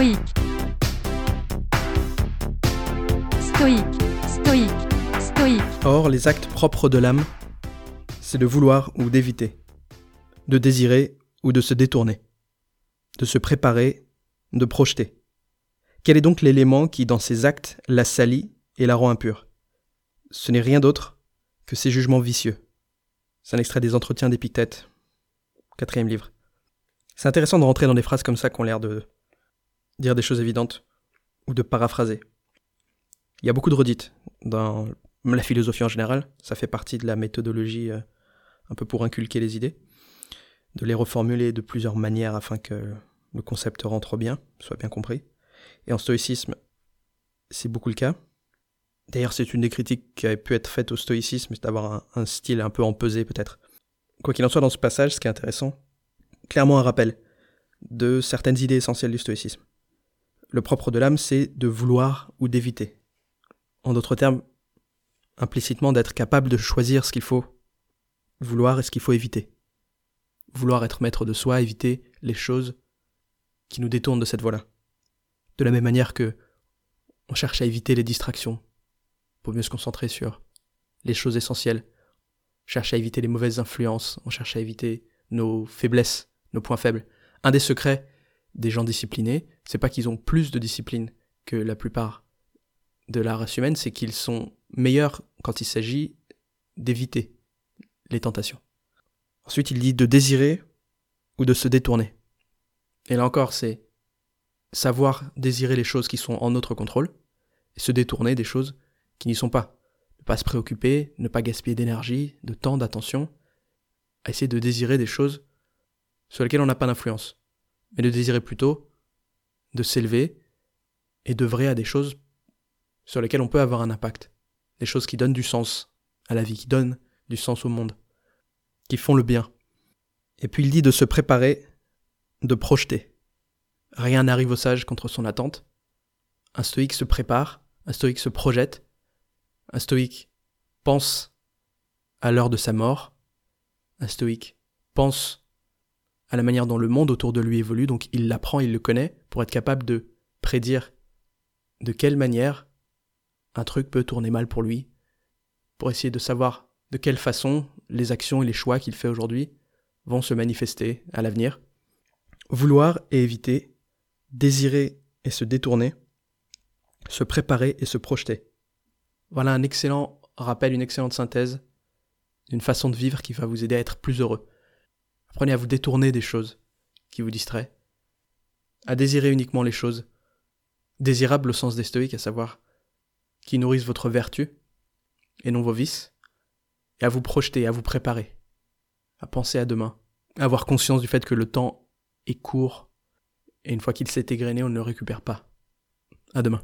Stoïque. Stoïque. Stoïque. Or, les actes propres de l'âme, c'est de vouloir ou d'éviter, de désirer ou de se détourner, de se préparer, de projeter. Quel est donc l'élément qui, dans ces actes, la salit et la rend impure? Ce n'est rien d'autre que ces jugements vicieux. C'est un extrait des Entretiens d'Épictète, quatrième livre. C'est intéressant de rentrer dans des phrases comme ça qui ont l'air de dire des choses évidentes ou de paraphraser. Il y a beaucoup de redites dans la philosophie en général, ça fait partie de la méthodologie euh, un peu pour inculquer les idées, de les reformuler de plusieurs manières afin que le concept rentre bien, soit bien compris. Et en stoïcisme, c'est beaucoup le cas. D'ailleurs, c'est une des critiques qui a pu être faite au stoïcisme, c'est d'avoir un, un, style un peu empesé peut-être. Quoi qu'il en soit, dans ce passage, ce qui est intéressant, clairement un rappel de certaines idées essentielles du stoïcisme. Le propre de l'âme, c'est de vouloir ou d'éviter. En d'autres termes, implicitement d'être capable de choisir ce qu'il faut vouloir et ce qu'il faut éviter. Vouloir être maître de soi, éviter les choses qui nous détournent de cette voie-là. De la même manière que on cherche à éviter les distractions pour mieux se concentrer sur les choses essentielles. On cherche à éviter les mauvaises influences, on cherche à éviter nos faiblesses, nos points faibles. Un des secrets des gens disciplinés, c'est pas qu'ils ont plus de discipline que la plupart de la race humaine, c'est qu'ils sont meilleurs quand il s'agit d'éviter les tentations. Ensuite, il dit de désirer ou de se détourner. Et là encore, c'est savoir désirer les choses qui sont en notre contrôle et se détourner des choses qui n'y sont pas. Ne pas se préoccuper, ne pas gaspiller d'énergie, de temps, d'attention, à essayer de désirer des choses sur lesquelles on n'a pas d'influence, mais de désirer plutôt de s'élever et d'œuvrer à des choses sur lesquelles on peut avoir un impact, des choses qui donnent du sens à la vie, qui donnent du sens au monde, qui font le bien. Et puis il dit de se préparer, de projeter. Rien n'arrive au sage contre son attente. Un stoïque se prépare, un stoïque se projette, un stoïque pense à l'heure de sa mort, un stoïque pense à la manière dont le monde autour de lui évolue, donc il l'apprend, il le connaît, pour être capable de prédire de quelle manière un truc peut tourner mal pour lui, pour essayer de savoir de quelle façon les actions et les choix qu'il fait aujourd'hui vont se manifester à l'avenir. Vouloir et éviter, désirer et se détourner, se préparer et se projeter. Voilà un excellent rappel, une excellente synthèse d'une façon de vivre qui va vous aider à être plus heureux. Apprenez à vous détourner des choses qui vous distraient, à désirer uniquement les choses désirables au sens des stoïques, à savoir qui nourrissent votre vertu et non vos vices, et à vous projeter, à vous préparer, à penser à demain, à avoir conscience du fait que le temps est court, et une fois qu'il s'est égrené, on ne le récupère pas. À demain.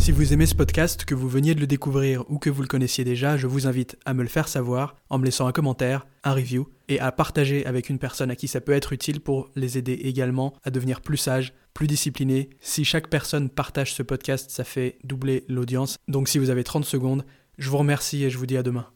Si vous aimez ce podcast, que vous veniez de le découvrir ou que vous le connaissiez déjà, je vous invite à me le faire savoir en me laissant un commentaire, un review et à partager avec une personne à qui ça peut être utile pour les aider également à devenir plus sages, plus disciplinés. Si chaque personne partage ce podcast, ça fait doubler l'audience. Donc si vous avez 30 secondes, je vous remercie et je vous dis à demain.